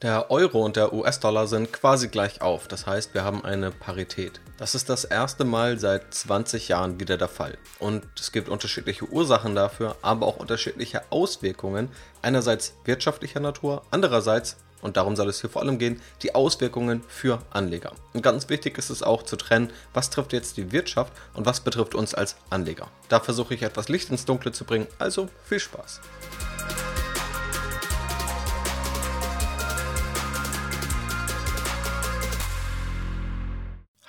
Der Euro und der US-Dollar sind quasi gleich auf, das heißt, wir haben eine Parität. Das ist das erste Mal seit 20 Jahren wieder der Fall. Und es gibt unterschiedliche Ursachen dafür, aber auch unterschiedliche Auswirkungen. Einerseits wirtschaftlicher Natur, andererseits, und darum soll es hier vor allem gehen, die Auswirkungen für Anleger. Und ganz wichtig ist es auch zu trennen, was trifft jetzt die Wirtschaft und was betrifft uns als Anleger. Da versuche ich etwas Licht ins Dunkle zu bringen, also viel Spaß.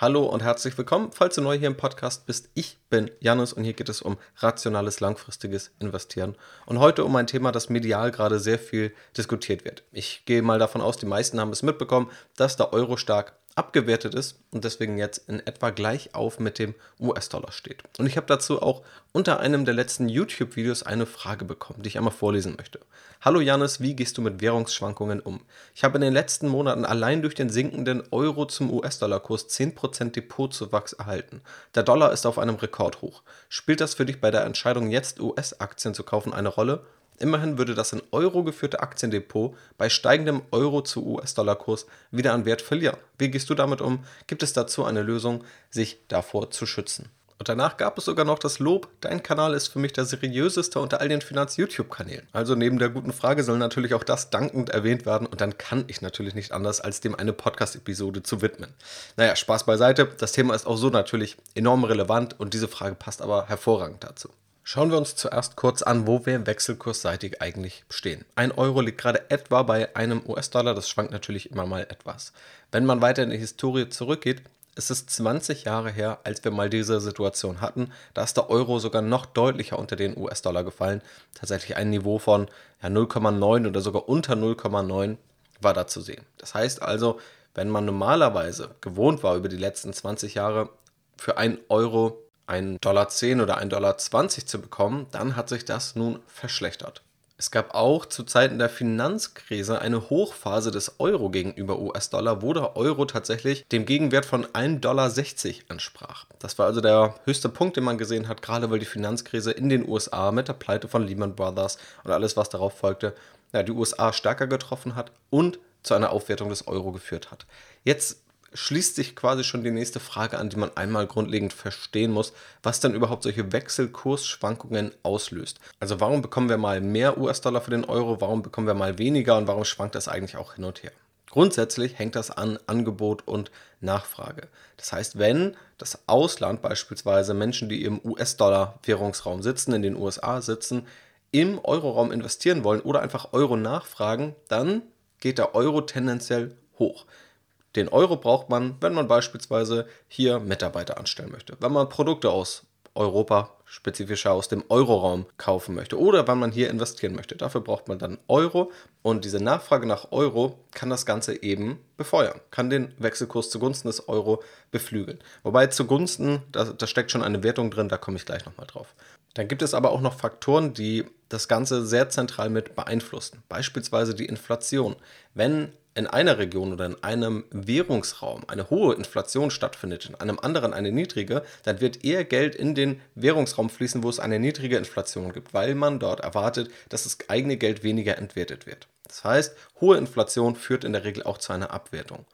Hallo und herzlich willkommen, falls du neu hier im Podcast bist. Ich bin Janus und hier geht es um rationales, langfristiges Investieren. Und heute um ein Thema, das medial gerade sehr viel diskutiert wird. Ich gehe mal davon aus, die meisten haben es mitbekommen, dass der Euro stark abgewertet ist und deswegen jetzt in etwa gleich auf mit dem US-Dollar steht. Und ich habe dazu auch unter einem der letzten YouTube-Videos eine Frage bekommen, die ich einmal vorlesen möchte. Hallo Janis, wie gehst du mit Währungsschwankungen um? Ich habe in den letzten Monaten allein durch den sinkenden Euro zum US-Dollar-Kurs 10% Depotzuwachs erhalten. Der Dollar ist auf einem Rekordhoch. Spielt das für dich bei der Entscheidung, jetzt US-Aktien zu kaufen, eine Rolle? Immerhin würde das in Euro geführte Aktiendepot bei steigendem Euro zu US-Dollar-Kurs wieder an Wert verlieren. Wie gehst du damit um? Gibt es dazu eine Lösung, sich davor zu schützen? Und danach gab es sogar noch das Lob, dein Kanal ist für mich der seriöseste unter all den Finanz-YouTube-Kanälen. Also neben der guten Frage soll natürlich auch das dankend erwähnt werden und dann kann ich natürlich nicht anders, als dem eine Podcast-Episode zu widmen. Naja, Spaß beiseite, das Thema ist auch so natürlich enorm relevant und diese Frage passt aber hervorragend dazu. Schauen wir uns zuerst kurz an, wo wir wechselkursseitig eigentlich stehen. Ein Euro liegt gerade etwa bei einem US-Dollar, das schwankt natürlich immer mal etwas. Wenn man weiter in die Historie zurückgeht, ist es 20 Jahre her, als wir mal diese Situation hatten. Da ist der Euro sogar noch deutlicher unter den US-Dollar gefallen. Tatsächlich ein Niveau von ja, 0,9 oder sogar unter 0,9 war da zu sehen. Das heißt also, wenn man normalerweise gewohnt war über die letzten 20 Jahre für einen Euro 1,10 Dollar oder 1,20 Dollar zu bekommen, dann hat sich das nun verschlechtert. Es gab auch zu Zeiten der Finanzkrise eine Hochphase des Euro gegenüber US-Dollar, wo der Euro tatsächlich dem Gegenwert von 1,60 Dollar entsprach. Das war also der höchste Punkt, den man gesehen hat, gerade weil die Finanzkrise in den USA mit der Pleite von Lehman Brothers und alles, was darauf folgte, ja, die USA stärker getroffen hat und zu einer Aufwertung des Euro geführt hat. Jetzt schließt sich quasi schon die nächste Frage an, die man einmal grundlegend verstehen muss, was dann überhaupt solche Wechselkursschwankungen auslöst. Also warum bekommen wir mal mehr US-Dollar für den Euro, warum bekommen wir mal weniger und warum schwankt das eigentlich auch hin und her? Grundsätzlich hängt das an Angebot und Nachfrage. Das heißt, wenn das Ausland beispielsweise Menschen, die im US-Dollar-Währungsraum sitzen, in den USA sitzen, im Euroraum investieren wollen oder einfach Euro nachfragen, dann geht der Euro tendenziell hoch. Den Euro braucht man, wenn man beispielsweise hier Mitarbeiter anstellen möchte, wenn man Produkte aus Europa, spezifischer aus dem Euroraum kaufen möchte oder wenn man hier investieren möchte. Dafür braucht man dann Euro und diese Nachfrage nach Euro kann das Ganze eben befeuern, kann den Wechselkurs zugunsten des Euro beflügeln. Wobei zugunsten, da, da steckt schon eine Wertung drin, da komme ich gleich nochmal drauf. Dann gibt es aber auch noch Faktoren, die das Ganze sehr zentral mit beeinflussen. Beispielsweise die Inflation. Wenn in einer Region oder in einem Währungsraum eine hohe Inflation stattfindet, in einem anderen eine niedrige, dann wird eher Geld in den Währungsraum fließen, wo es eine niedrige Inflation gibt, weil man dort erwartet, dass das eigene Geld weniger entwertet wird. Das heißt, hohe Inflation führt in der Regel auch zu einer Abwertung.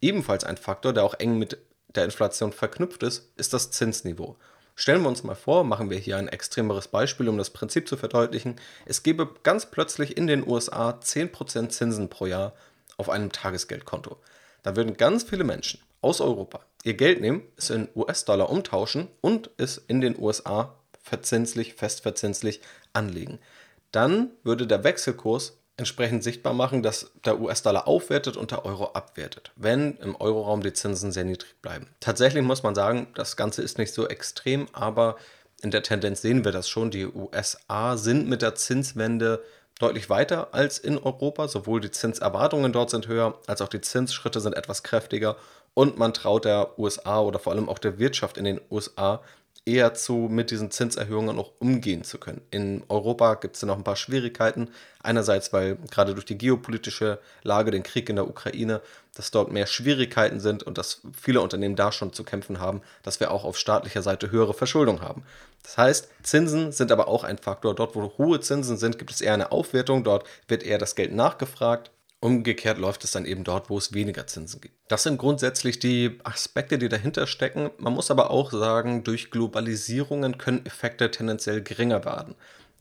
Ebenfalls ein Faktor, der auch eng mit der Inflation verknüpft ist, ist das Zinsniveau. Stellen wir uns mal vor, machen wir hier ein extremeres Beispiel, um das Prinzip zu verdeutlichen. Es gäbe ganz plötzlich in den USA 10% Zinsen pro Jahr auf einem Tagesgeldkonto. Da würden ganz viele Menschen aus Europa ihr Geld nehmen, es in US-Dollar umtauschen und es in den USA verzinslich, festverzinslich anlegen. Dann würde der Wechselkurs entsprechend sichtbar machen, dass der US-Dollar aufwertet und der Euro abwertet, wenn im Euroraum die Zinsen sehr niedrig bleiben. Tatsächlich muss man sagen, das Ganze ist nicht so extrem, aber in der Tendenz sehen wir das schon. Die USA sind mit der Zinswende deutlich weiter als in Europa. Sowohl die Zinserwartungen dort sind höher, als auch die Zinsschritte sind etwas kräftiger. Und man traut der USA oder vor allem auch der Wirtschaft in den USA eher zu, mit diesen Zinserhöhungen auch umgehen zu können. In Europa gibt es noch ein paar Schwierigkeiten. Einerseits, weil gerade durch die geopolitische Lage, den Krieg in der Ukraine, dass dort mehr Schwierigkeiten sind und dass viele Unternehmen da schon zu kämpfen haben, dass wir auch auf staatlicher Seite höhere Verschuldung haben. Das heißt, Zinsen sind aber auch ein Faktor. Dort, wo hohe Zinsen sind, gibt es eher eine Aufwertung. Dort wird eher das Geld nachgefragt Umgekehrt läuft es dann eben dort, wo es weniger Zinsen gibt. Das sind grundsätzlich die Aspekte, die dahinter stecken. Man muss aber auch sagen, durch Globalisierungen können Effekte tendenziell geringer werden.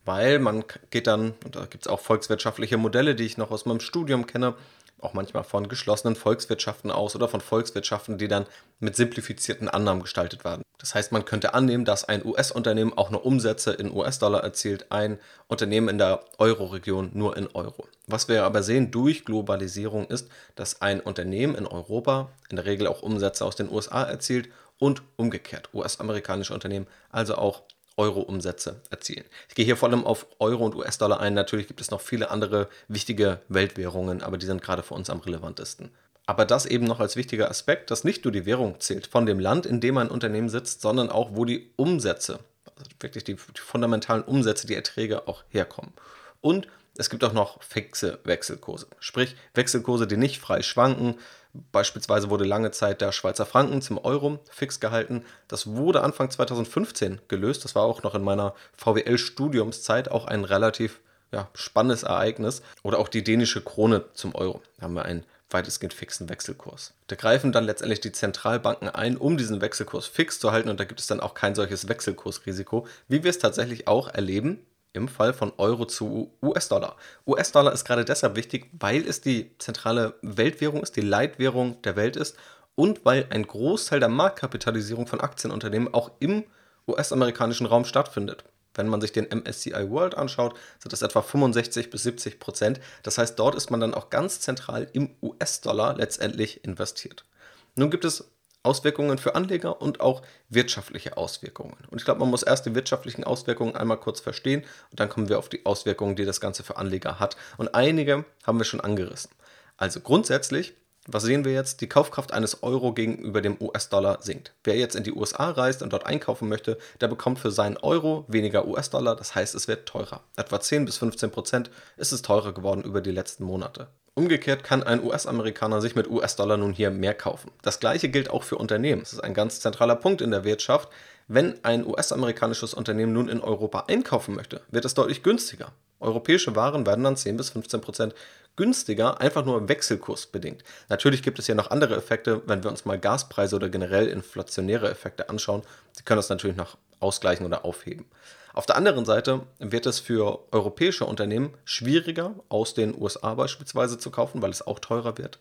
Weil man geht dann, und da gibt es auch volkswirtschaftliche Modelle, die ich noch aus meinem Studium kenne, auch manchmal von geschlossenen Volkswirtschaften aus oder von Volkswirtschaften, die dann mit simplifizierten Annahmen gestaltet werden. Das heißt, man könnte annehmen, dass ein US-Unternehmen auch nur Umsätze in US-Dollar erzielt, ein Unternehmen in der Euro-Region nur in Euro. Was wir aber sehen durch Globalisierung ist, dass ein Unternehmen in Europa in der Regel auch Umsätze aus den USA erzielt und umgekehrt. US-amerikanische Unternehmen also auch Euro-Umsätze erzielen. Ich gehe hier vor allem auf Euro und US-Dollar ein. Natürlich gibt es noch viele andere wichtige Weltwährungen, aber die sind gerade für uns am relevantesten. Aber das eben noch als wichtiger Aspekt, dass nicht nur die Währung zählt von dem Land, in dem ein Unternehmen sitzt, sondern auch, wo die Umsätze, also wirklich die, die fundamentalen Umsätze, die Erträge auch herkommen. Und es gibt auch noch fixe Wechselkurse, sprich Wechselkurse, die nicht frei schwanken. Beispielsweise wurde lange Zeit der Schweizer Franken zum Euro fix gehalten. Das wurde Anfang 2015 gelöst. Das war auch noch in meiner VWL-Studiumszeit auch ein relativ ja, spannendes Ereignis. Oder auch die dänische Krone zum Euro. Da haben wir einen weitestgehend fixen Wechselkurs. Da greifen dann letztendlich die Zentralbanken ein, um diesen Wechselkurs fix zu halten und da gibt es dann auch kein solches Wechselkursrisiko, wie wir es tatsächlich auch erleben im Fall von Euro zu US-Dollar. US-Dollar ist gerade deshalb wichtig, weil es die zentrale Weltwährung ist, die Leitwährung der Welt ist und weil ein Großteil der Marktkapitalisierung von Aktienunternehmen auch im US-amerikanischen Raum stattfindet. Wenn man sich den MSCI World anschaut, sind das etwa 65 bis 70 Prozent. Das heißt, dort ist man dann auch ganz zentral im US-Dollar letztendlich investiert. Nun gibt es Auswirkungen für Anleger und auch wirtschaftliche Auswirkungen. Und ich glaube, man muss erst die wirtschaftlichen Auswirkungen einmal kurz verstehen und dann kommen wir auf die Auswirkungen, die das Ganze für Anleger hat. Und einige haben wir schon angerissen. Also grundsätzlich, was sehen wir jetzt? Die Kaufkraft eines Euro gegenüber dem US-Dollar sinkt. Wer jetzt in die USA reist und dort einkaufen möchte, der bekommt für seinen Euro weniger US-Dollar, das heißt, es wird teurer. Etwa 10 bis 15 Prozent ist es teurer geworden über die letzten Monate. Umgekehrt kann ein US-Amerikaner sich mit US-Dollar nun hier mehr kaufen. Das gleiche gilt auch für Unternehmen. Das ist ein ganz zentraler Punkt in der Wirtschaft. Wenn ein US-amerikanisches Unternehmen nun in Europa einkaufen möchte, wird es deutlich günstiger. Europäische Waren werden dann 10 bis 15 Prozent günstiger, einfach nur wechselkursbedingt. Natürlich gibt es ja noch andere Effekte, wenn wir uns mal Gaspreise oder generell inflationäre Effekte anschauen. Die können das natürlich noch ausgleichen oder aufheben. Auf der anderen Seite wird es für europäische Unternehmen schwieriger, aus den USA beispielsweise zu kaufen, weil es auch teurer wird.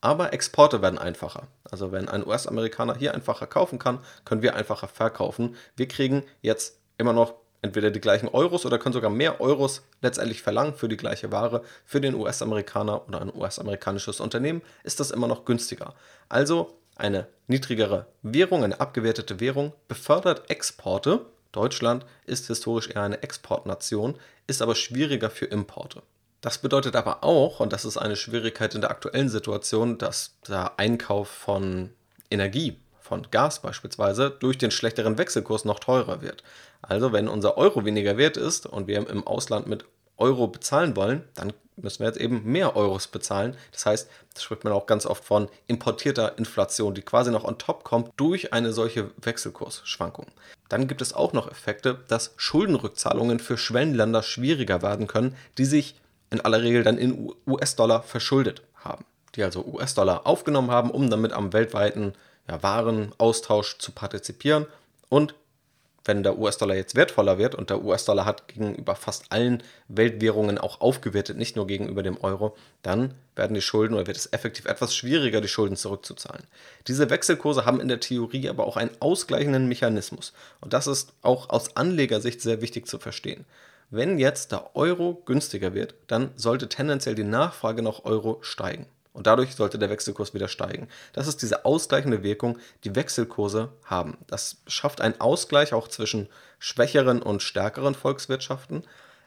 Aber Exporte werden einfacher. Also wenn ein US-Amerikaner hier einfacher kaufen kann, können wir einfacher verkaufen. Wir kriegen jetzt immer noch entweder die gleichen Euros oder können sogar mehr Euros letztendlich verlangen für die gleiche Ware. Für den US-Amerikaner oder ein US-amerikanisches Unternehmen ist das immer noch günstiger. Also eine niedrigere Währung, eine abgewertete Währung befördert Exporte Deutschland ist historisch eher eine Exportnation, ist aber schwieriger für Importe. Das bedeutet aber auch, und das ist eine Schwierigkeit in der aktuellen Situation, dass der Einkauf von Energie, von Gas beispielsweise, durch den schlechteren Wechselkurs noch teurer wird. Also wenn unser Euro weniger wert ist und wir im Ausland mit Euro bezahlen wollen, dann müssen wir jetzt eben mehr Euros bezahlen. Das heißt, das spricht man auch ganz oft von importierter Inflation, die quasi noch on top kommt durch eine solche Wechselkursschwankung. Dann gibt es auch noch Effekte, dass Schuldenrückzahlungen für Schwellenländer schwieriger werden können, die sich in aller Regel dann in US-Dollar verschuldet haben. Die also US-Dollar aufgenommen haben, um damit am weltweiten ja, Warenaustausch zu partizipieren und wenn der US-Dollar jetzt wertvoller wird und der US-Dollar hat gegenüber fast allen Weltwährungen auch aufgewertet, nicht nur gegenüber dem Euro, dann werden die Schulden oder wird es effektiv etwas schwieriger, die Schulden zurückzuzahlen. Diese Wechselkurse haben in der Theorie aber auch einen ausgleichenden Mechanismus. Und das ist auch aus Anlegersicht sehr wichtig zu verstehen. Wenn jetzt der Euro günstiger wird, dann sollte tendenziell die Nachfrage nach Euro steigen. Und dadurch sollte der Wechselkurs wieder steigen. Das ist diese ausgleichende Wirkung, die Wechselkurse haben. Das schafft einen Ausgleich auch zwischen schwächeren und stärkeren Volkswirtschaften,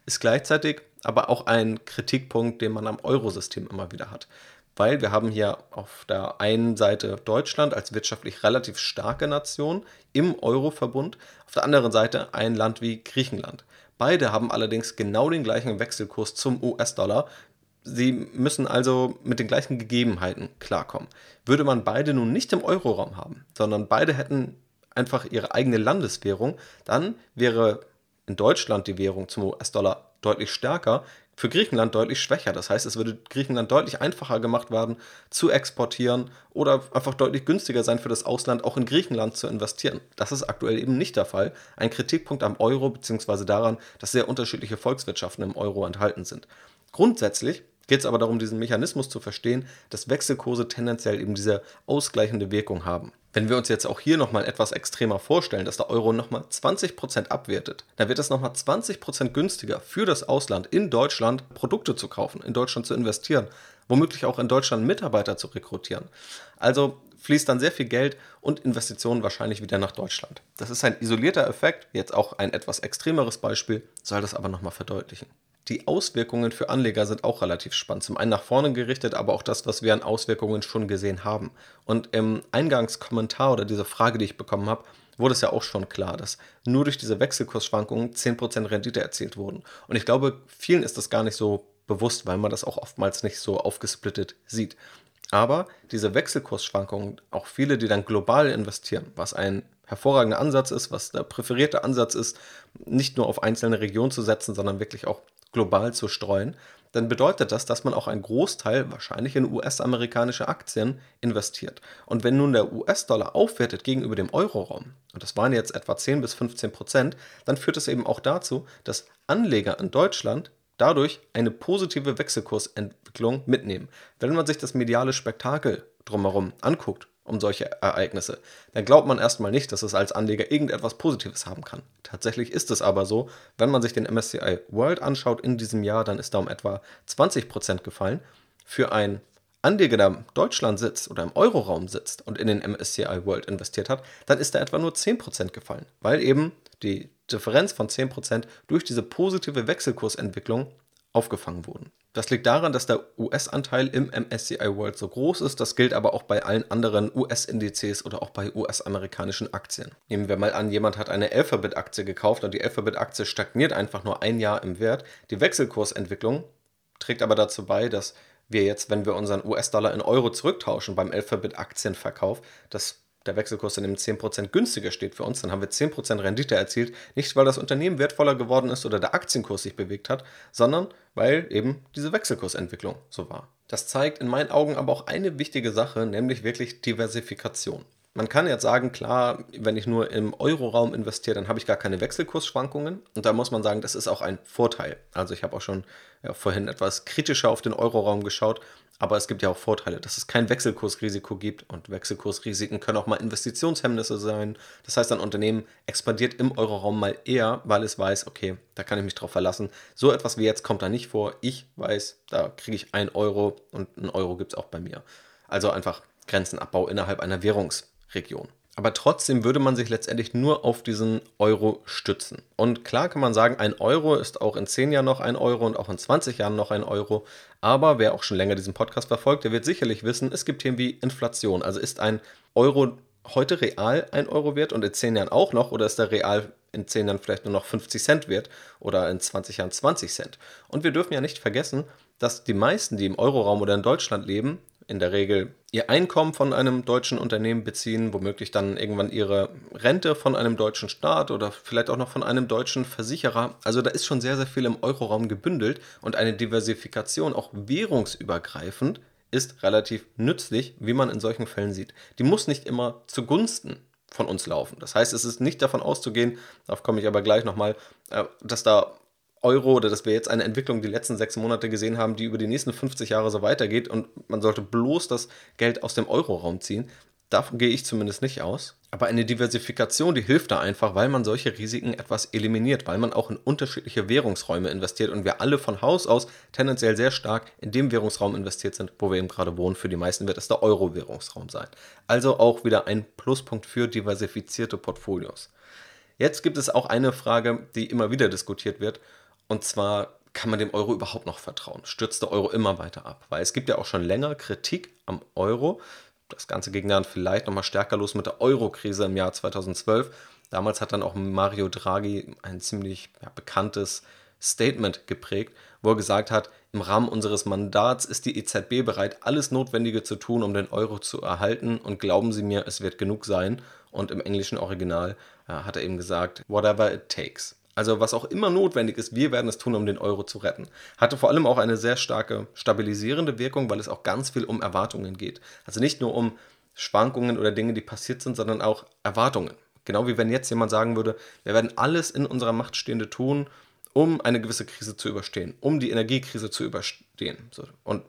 ist gleichzeitig aber auch ein Kritikpunkt, den man am Eurosystem immer wieder hat. Weil wir haben hier auf der einen Seite Deutschland als wirtschaftlich relativ starke Nation im Euroverbund, auf der anderen Seite ein Land wie Griechenland. Beide haben allerdings genau den gleichen Wechselkurs zum US-Dollar, Sie müssen also mit den gleichen Gegebenheiten klarkommen. Würde man beide nun nicht im Euroraum haben, sondern beide hätten einfach ihre eigene Landeswährung, dann wäre in Deutschland die Währung zum US-Dollar deutlich stärker, für Griechenland deutlich schwächer. Das heißt, es würde Griechenland deutlich einfacher gemacht werden, zu exportieren oder einfach deutlich günstiger sein für das Ausland, auch in Griechenland zu investieren. Das ist aktuell eben nicht der Fall. Ein Kritikpunkt am Euro bzw. daran, dass sehr unterschiedliche Volkswirtschaften im Euro enthalten sind. Grundsätzlich geht es aber darum, diesen Mechanismus zu verstehen, dass Wechselkurse tendenziell eben diese ausgleichende Wirkung haben. Wenn wir uns jetzt auch hier nochmal etwas extremer vorstellen, dass der Euro nochmal 20% abwertet, dann wird es nochmal 20% günstiger für das Ausland in Deutschland Produkte zu kaufen, in Deutschland zu investieren, womöglich auch in Deutschland Mitarbeiter zu rekrutieren. Also fließt dann sehr viel Geld und Investitionen wahrscheinlich wieder nach Deutschland. Das ist ein isolierter Effekt, jetzt auch ein etwas extremeres Beispiel, soll das aber nochmal verdeutlichen. Die Auswirkungen für Anleger sind auch relativ spannend. Zum einen nach vorne gerichtet, aber auch das, was wir an Auswirkungen schon gesehen haben. Und im Eingangskommentar oder diese Frage, die ich bekommen habe, wurde es ja auch schon klar, dass nur durch diese Wechselkursschwankungen 10% Rendite erzielt wurden. Und ich glaube, vielen ist das gar nicht so bewusst, weil man das auch oftmals nicht so aufgesplittet sieht. Aber diese Wechselkursschwankungen, auch viele, die dann global investieren, was ein hervorragender Ansatz ist, was der präferierte Ansatz ist, nicht nur auf einzelne Regionen zu setzen, sondern wirklich auch global zu streuen, dann bedeutet das, dass man auch einen Großteil wahrscheinlich in US-amerikanische Aktien investiert. Und wenn nun der US-Dollar aufwertet gegenüber dem Euro-Raum, und das waren jetzt etwa 10 bis 15 Prozent, dann führt es eben auch dazu, dass Anleger in Deutschland dadurch eine positive Wechselkursentwicklung mitnehmen. Wenn man sich das mediale Spektakel drumherum anguckt, um solche Ereignisse, dann glaubt man erstmal nicht, dass es als Anleger irgendetwas Positives haben kann. Tatsächlich ist es aber so, wenn man sich den MSCI World anschaut in diesem Jahr, dann ist da um etwa 20% gefallen. Für einen Anleger, der in Deutschland sitzt oder im Euroraum sitzt und in den MSCI World investiert hat, dann ist da etwa nur 10% gefallen, weil eben die Differenz von 10% durch diese positive Wechselkursentwicklung aufgefangen wurden. Das liegt daran, dass der US-Anteil im MSCI World so groß ist. Das gilt aber auch bei allen anderen US-Indizes oder auch bei US-amerikanischen Aktien. Nehmen wir mal an, jemand hat eine Alphabet-Aktie gekauft und die Alphabet-Aktie stagniert einfach nur ein Jahr im Wert. Die Wechselkursentwicklung trägt aber dazu bei, dass wir jetzt, wenn wir unseren US-Dollar in Euro zurücktauschen beim Alphabet-Aktienverkauf, dass der Wechselkurs dann eben 10% günstiger steht für uns, dann haben wir 10% Rendite erzielt. Nicht, weil das Unternehmen wertvoller geworden ist oder der Aktienkurs sich bewegt hat, sondern weil eben diese Wechselkursentwicklung so war. Das zeigt in meinen Augen aber auch eine wichtige Sache, nämlich wirklich Diversifikation. Man kann jetzt sagen, klar, wenn ich nur im Euroraum investiere, dann habe ich gar keine Wechselkursschwankungen. Und da muss man sagen, das ist auch ein Vorteil. Also ich habe auch schon ja, vorhin etwas kritischer auf den Euroraum geschaut. Aber es gibt ja auch Vorteile, dass es kein Wechselkursrisiko gibt und Wechselkursrisiken können auch mal Investitionshemmnisse sein. Das heißt, ein Unternehmen expandiert im Euroraum mal eher, weil es weiß, okay, da kann ich mich drauf verlassen. So etwas wie jetzt kommt da nicht vor. Ich weiß, da kriege ich ein Euro und ein Euro gibt es auch bei mir. Also einfach Grenzenabbau innerhalb einer Währungsregion. Aber trotzdem würde man sich letztendlich nur auf diesen Euro stützen. Und klar kann man sagen, ein Euro ist auch in 10 Jahren noch ein Euro und auch in 20 Jahren noch ein Euro. Aber wer auch schon länger diesen Podcast verfolgt, der wird sicherlich wissen, es gibt Themen wie Inflation. Also ist ein Euro heute real ein Euro wert und in 10 Jahren auch noch oder ist er real in 10 Jahren vielleicht nur noch 50 Cent wert oder in 20 Jahren 20 Cent? Und wir dürfen ja nicht vergessen, dass die meisten, die im Euroraum oder in Deutschland leben, in der Regel ihr Einkommen von einem deutschen Unternehmen beziehen, womöglich dann irgendwann ihre Rente von einem deutschen Staat oder vielleicht auch noch von einem deutschen Versicherer. Also da ist schon sehr, sehr viel im Euroraum gebündelt und eine Diversifikation, auch währungsübergreifend, ist relativ nützlich, wie man in solchen Fällen sieht. Die muss nicht immer zugunsten von uns laufen. Das heißt, es ist nicht davon auszugehen, darauf komme ich aber gleich nochmal, äh, dass da Euro oder dass wir jetzt eine Entwicklung die letzten sechs Monate gesehen haben, die über die nächsten 50 Jahre so weitergeht und man sollte bloß das Geld aus dem Euroraum ziehen. Davon gehe ich zumindest nicht aus. Aber eine Diversifikation, die hilft da einfach, weil man solche Risiken etwas eliminiert, weil man auch in unterschiedliche Währungsräume investiert und wir alle von Haus aus tendenziell sehr stark in dem Währungsraum investiert sind, wo wir eben gerade wohnen. Für die meisten wird es der Euro-Währungsraum sein. Also auch wieder ein Pluspunkt für diversifizierte Portfolios. Jetzt gibt es auch eine Frage, die immer wieder diskutiert wird und zwar kann man dem Euro überhaupt noch vertrauen? Stürzt der Euro immer weiter ab? Weil es gibt ja auch schon länger Kritik am Euro. Das Ganze ging dann vielleicht nochmal stärker los mit der Euro-Krise im Jahr 2012. Damals hat dann auch Mario Draghi ein ziemlich ja, bekanntes Statement geprägt, wo er gesagt hat, im Rahmen unseres Mandats ist die EZB bereit, alles Notwendige zu tun, um den Euro zu erhalten. Und glauben Sie mir, es wird genug sein. Und im englischen Original äh, hat er eben gesagt, whatever it takes. Also was auch immer notwendig ist, wir werden es tun, um den Euro zu retten. Hatte vor allem auch eine sehr starke stabilisierende Wirkung, weil es auch ganz viel um Erwartungen geht. Also nicht nur um Schwankungen oder Dinge, die passiert sind, sondern auch Erwartungen. Genau wie wenn jetzt jemand sagen würde, wir werden alles in unserer Macht Stehende tun, um eine gewisse Krise zu überstehen, um die Energiekrise zu überstehen. Und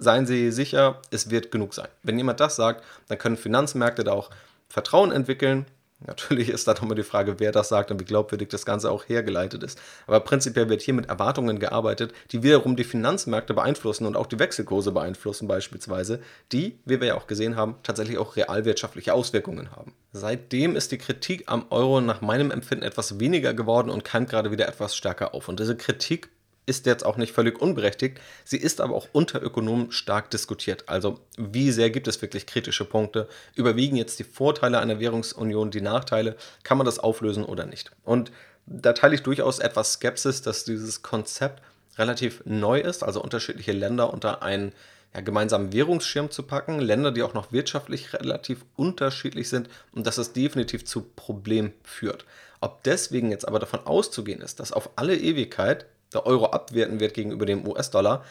seien Sie sicher, es wird genug sein. Wenn jemand das sagt, dann können Finanzmärkte da auch Vertrauen entwickeln Natürlich ist da nochmal die Frage, wer das sagt und wie glaubwürdig das Ganze auch hergeleitet ist. Aber prinzipiell wird hier mit Erwartungen gearbeitet, die wiederum die Finanzmärkte beeinflussen und auch die Wechselkurse beeinflussen beispielsweise, die, wie wir ja auch gesehen haben, tatsächlich auch realwirtschaftliche Auswirkungen haben. Seitdem ist die Kritik am Euro nach meinem Empfinden etwas weniger geworden und keimt gerade wieder etwas stärker auf. Und diese Kritik ist jetzt auch nicht völlig unberechtigt. Sie ist aber auch unter Ökonomen stark diskutiert. Also wie sehr gibt es wirklich kritische Punkte? Überwiegen jetzt die Vorteile einer Währungsunion die Nachteile? Kann man das auflösen oder nicht? Und da teile ich durchaus etwas Skepsis, dass dieses Konzept relativ neu ist, also unterschiedliche Länder unter einen ja, gemeinsamen Währungsschirm zu packen, Länder, die auch noch wirtschaftlich relativ unterschiedlich sind und dass es definitiv zu Problemen führt. Ob deswegen jetzt aber davon auszugehen ist, dass auf alle Ewigkeit der Euro abwerten wird gegenüber dem US-Dollar,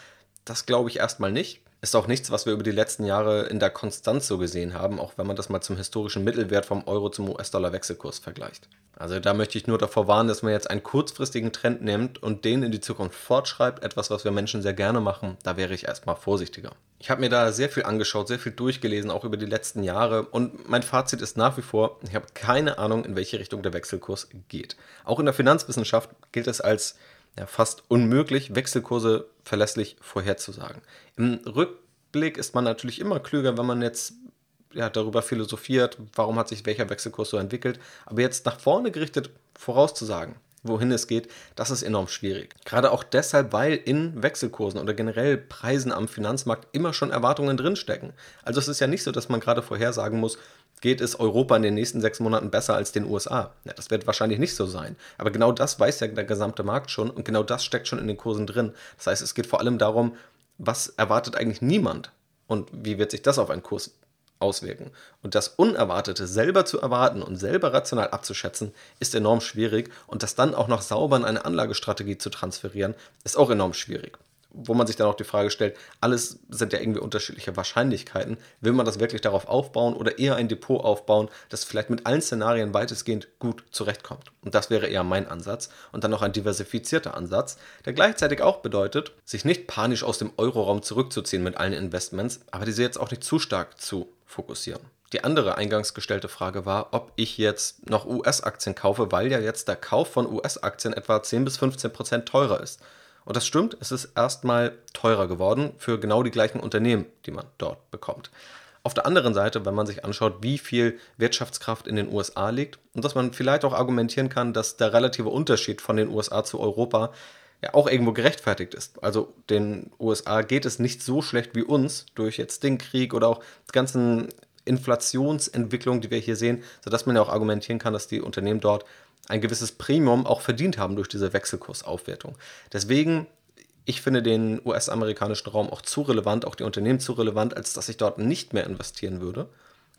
das glaube ich erstmal nicht. Ist auch nichts, was wir über die letzten Jahre in der Konstanz so gesehen haben, auch wenn man das mal zum historischen Mittelwert vom Euro zum US-Dollar-Wechselkurs vergleicht. Also da möchte ich nur davor warnen, dass man jetzt einen kurzfristigen Trend nimmt und den in die Zukunft fortschreibt, etwas, was wir Menschen sehr gerne machen, da wäre ich erstmal vorsichtiger. Ich habe mir da sehr viel angeschaut, sehr viel durchgelesen, auch über die letzten Jahre und mein Fazit ist nach wie vor, ich habe keine Ahnung, in welche Richtung der Wechselkurs geht. Auch in der Finanzwissenschaft gilt es als ja, fast unmöglich, Wechselkurse verlässlich vorherzusagen. Im Rückblick ist man natürlich immer klüger, wenn man jetzt ja, darüber philosophiert, warum hat sich welcher Wechselkurs so entwickelt. Aber jetzt nach vorne gerichtet vorauszusagen, wohin es geht, das ist enorm schwierig. Gerade auch deshalb, weil in Wechselkursen oder generell Preisen am Finanzmarkt immer schon Erwartungen drinstecken. Also es ist ja nicht so, dass man gerade vorhersagen muss, geht es Europa in den nächsten sechs Monaten besser als den USA? Ja, das wird wahrscheinlich nicht so sein. Aber genau das weiß ja der gesamte Markt schon und genau das steckt schon in den Kursen drin. Das heißt, es geht vor allem darum, was erwartet eigentlich niemand und wie wird sich das auf einen Kurs auswirken. Und das Unerwartete selber zu erwarten und selber rational abzuschätzen, ist enorm schwierig und das dann auch noch sauber in eine Anlagestrategie zu transferieren, ist auch enorm schwierig wo man sich dann auch die Frage stellt, alles sind ja irgendwie unterschiedliche Wahrscheinlichkeiten. Will man das wirklich darauf aufbauen oder eher ein Depot aufbauen, das vielleicht mit allen Szenarien weitestgehend gut zurechtkommt? Und das wäre eher mein Ansatz. Und dann noch ein diversifizierter Ansatz, der gleichzeitig auch bedeutet, sich nicht panisch aus dem Euroraum zurückzuziehen mit allen Investments, aber diese jetzt auch nicht zu stark zu fokussieren. Die andere eingangs gestellte Frage war, ob ich jetzt noch US-Aktien kaufe, weil ja jetzt der Kauf von US-Aktien etwa 10 bis 15 Prozent teurer ist. Und das stimmt, es ist erstmal teurer geworden für genau die gleichen Unternehmen, die man dort bekommt. Auf der anderen Seite, wenn man sich anschaut, wie viel Wirtschaftskraft in den USA liegt und dass man vielleicht auch argumentieren kann, dass der relative Unterschied von den USA zu Europa ja auch irgendwo gerechtfertigt ist. Also den USA geht es nicht so schlecht wie uns durch jetzt den Krieg oder auch die ganzen Inflationsentwicklungen, die wir hier sehen, sodass man ja auch argumentieren kann, dass die Unternehmen dort ein gewisses Premium auch verdient haben durch diese Wechselkursaufwertung. Deswegen, ich finde den US-amerikanischen Raum auch zu relevant, auch die Unternehmen zu relevant, als dass ich dort nicht mehr investieren würde.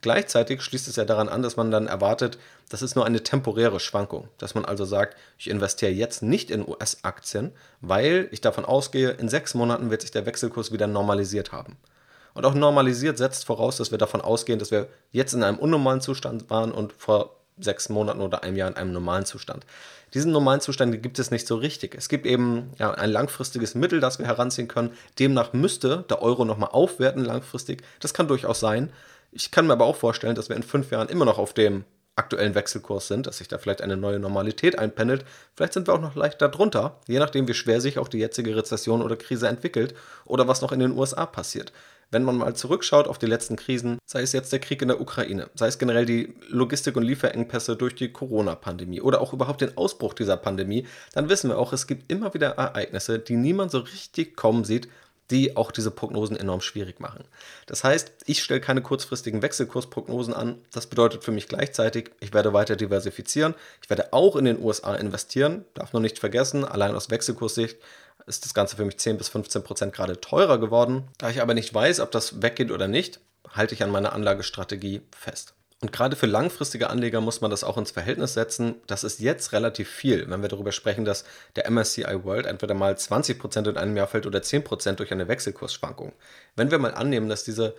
Gleichzeitig schließt es ja daran an, dass man dann erwartet, das ist nur eine temporäre Schwankung. Dass man also sagt, ich investiere jetzt nicht in US-Aktien, weil ich davon ausgehe, in sechs Monaten wird sich der Wechselkurs wieder normalisiert haben. Und auch normalisiert setzt voraus, dass wir davon ausgehen, dass wir jetzt in einem unnormalen Zustand waren und vor sechs Monaten oder einem Jahr in einem normalen Zustand. Diesen normalen Zustand gibt es nicht so richtig. Es gibt eben ja, ein langfristiges Mittel, das wir heranziehen können. Demnach müsste der Euro nochmal aufwerten langfristig. Das kann durchaus sein. Ich kann mir aber auch vorstellen, dass wir in fünf Jahren immer noch auf dem aktuellen Wechselkurs sind, dass sich da vielleicht eine neue Normalität einpendelt. Vielleicht sind wir auch noch leicht darunter, je nachdem, wie schwer sich auch die jetzige Rezession oder Krise entwickelt oder was noch in den USA passiert wenn man mal zurückschaut auf die letzten Krisen, sei es jetzt der Krieg in der Ukraine, sei es generell die Logistik- und Lieferengpässe durch die Corona-Pandemie oder auch überhaupt den Ausbruch dieser Pandemie, dann wissen wir auch, es gibt immer wieder Ereignisse, die niemand so richtig kommen sieht, die auch diese Prognosen enorm schwierig machen. Das heißt, ich stelle keine kurzfristigen Wechselkursprognosen an. Das bedeutet für mich gleichzeitig, ich werde weiter diversifizieren. Ich werde auch in den USA investieren. Darf nur nicht vergessen, allein aus Wechselkurssicht ist das Ganze für mich 10 bis 15 Prozent gerade teurer geworden. Da ich aber nicht weiß, ob das weggeht oder nicht, halte ich an meiner Anlagestrategie fest. Und gerade für langfristige Anleger muss man das auch ins Verhältnis setzen. Das ist jetzt relativ viel, wenn wir darüber sprechen, dass der MSCI World entweder mal 20% in einem Jahr fällt oder 10% durch eine Wechselkursschwankung. Wenn wir mal annehmen, dass diese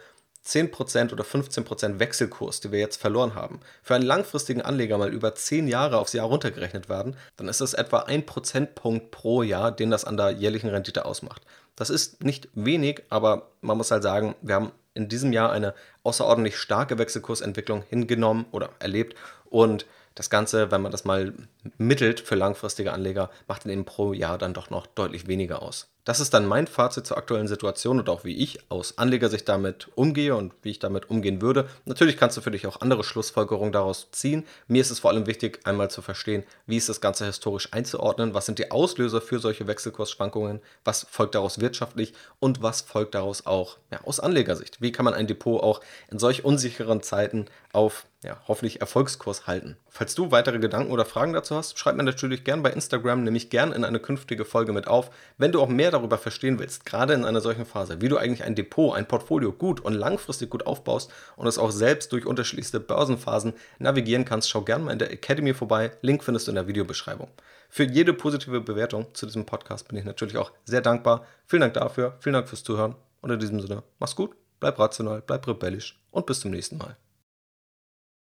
10% oder 15% Wechselkurs, die wir jetzt verloren haben, für einen langfristigen Anleger mal über 10 Jahre aufs Jahr runtergerechnet werden, dann ist das etwa ein Prozentpunkt pro Jahr, den das an der jährlichen Rendite ausmacht. Das ist nicht wenig, aber man muss halt sagen, wir haben in diesem Jahr eine außerordentlich starke Wechselkursentwicklung hingenommen oder erlebt und das Ganze, wenn man das mal mittelt für langfristige Anleger, macht dann eben pro Jahr dann doch noch deutlich weniger aus. Das ist dann mein Fazit zur aktuellen Situation und auch wie ich aus Anlegersicht damit umgehe und wie ich damit umgehen würde. Natürlich kannst du für dich auch andere Schlussfolgerungen daraus ziehen. Mir ist es vor allem wichtig, einmal zu verstehen, wie ist das Ganze historisch einzuordnen, was sind die Auslöser für solche Wechselkursschwankungen, was folgt daraus wirtschaftlich und was folgt daraus auch ja, aus Anlegersicht. Wie kann man ein Depot auch in solch unsicheren Zeiten auf ja, hoffentlich Erfolgskurs halten. Falls du weitere Gedanken oder Fragen dazu hast, schreib mir natürlich gern bei Instagram, nehme ich gern in eine künftige Folge mit auf. Wenn du auch mehr darüber verstehen willst, gerade in einer solchen Phase, wie du eigentlich ein Depot, ein Portfolio gut und langfristig gut aufbaust und es auch selbst durch unterschiedlichste Börsenphasen navigieren kannst, schau gern mal in der Academy vorbei. Link findest du in der Videobeschreibung. Für jede positive Bewertung zu diesem Podcast bin ich natürlich auch sehr dankbar. Vielen Dank dafür, vielen Dank fürs Zuhören und in diesem Sinne, mach's gut, bleib rational, bleib rebellisch und bis zum nächsten Mal.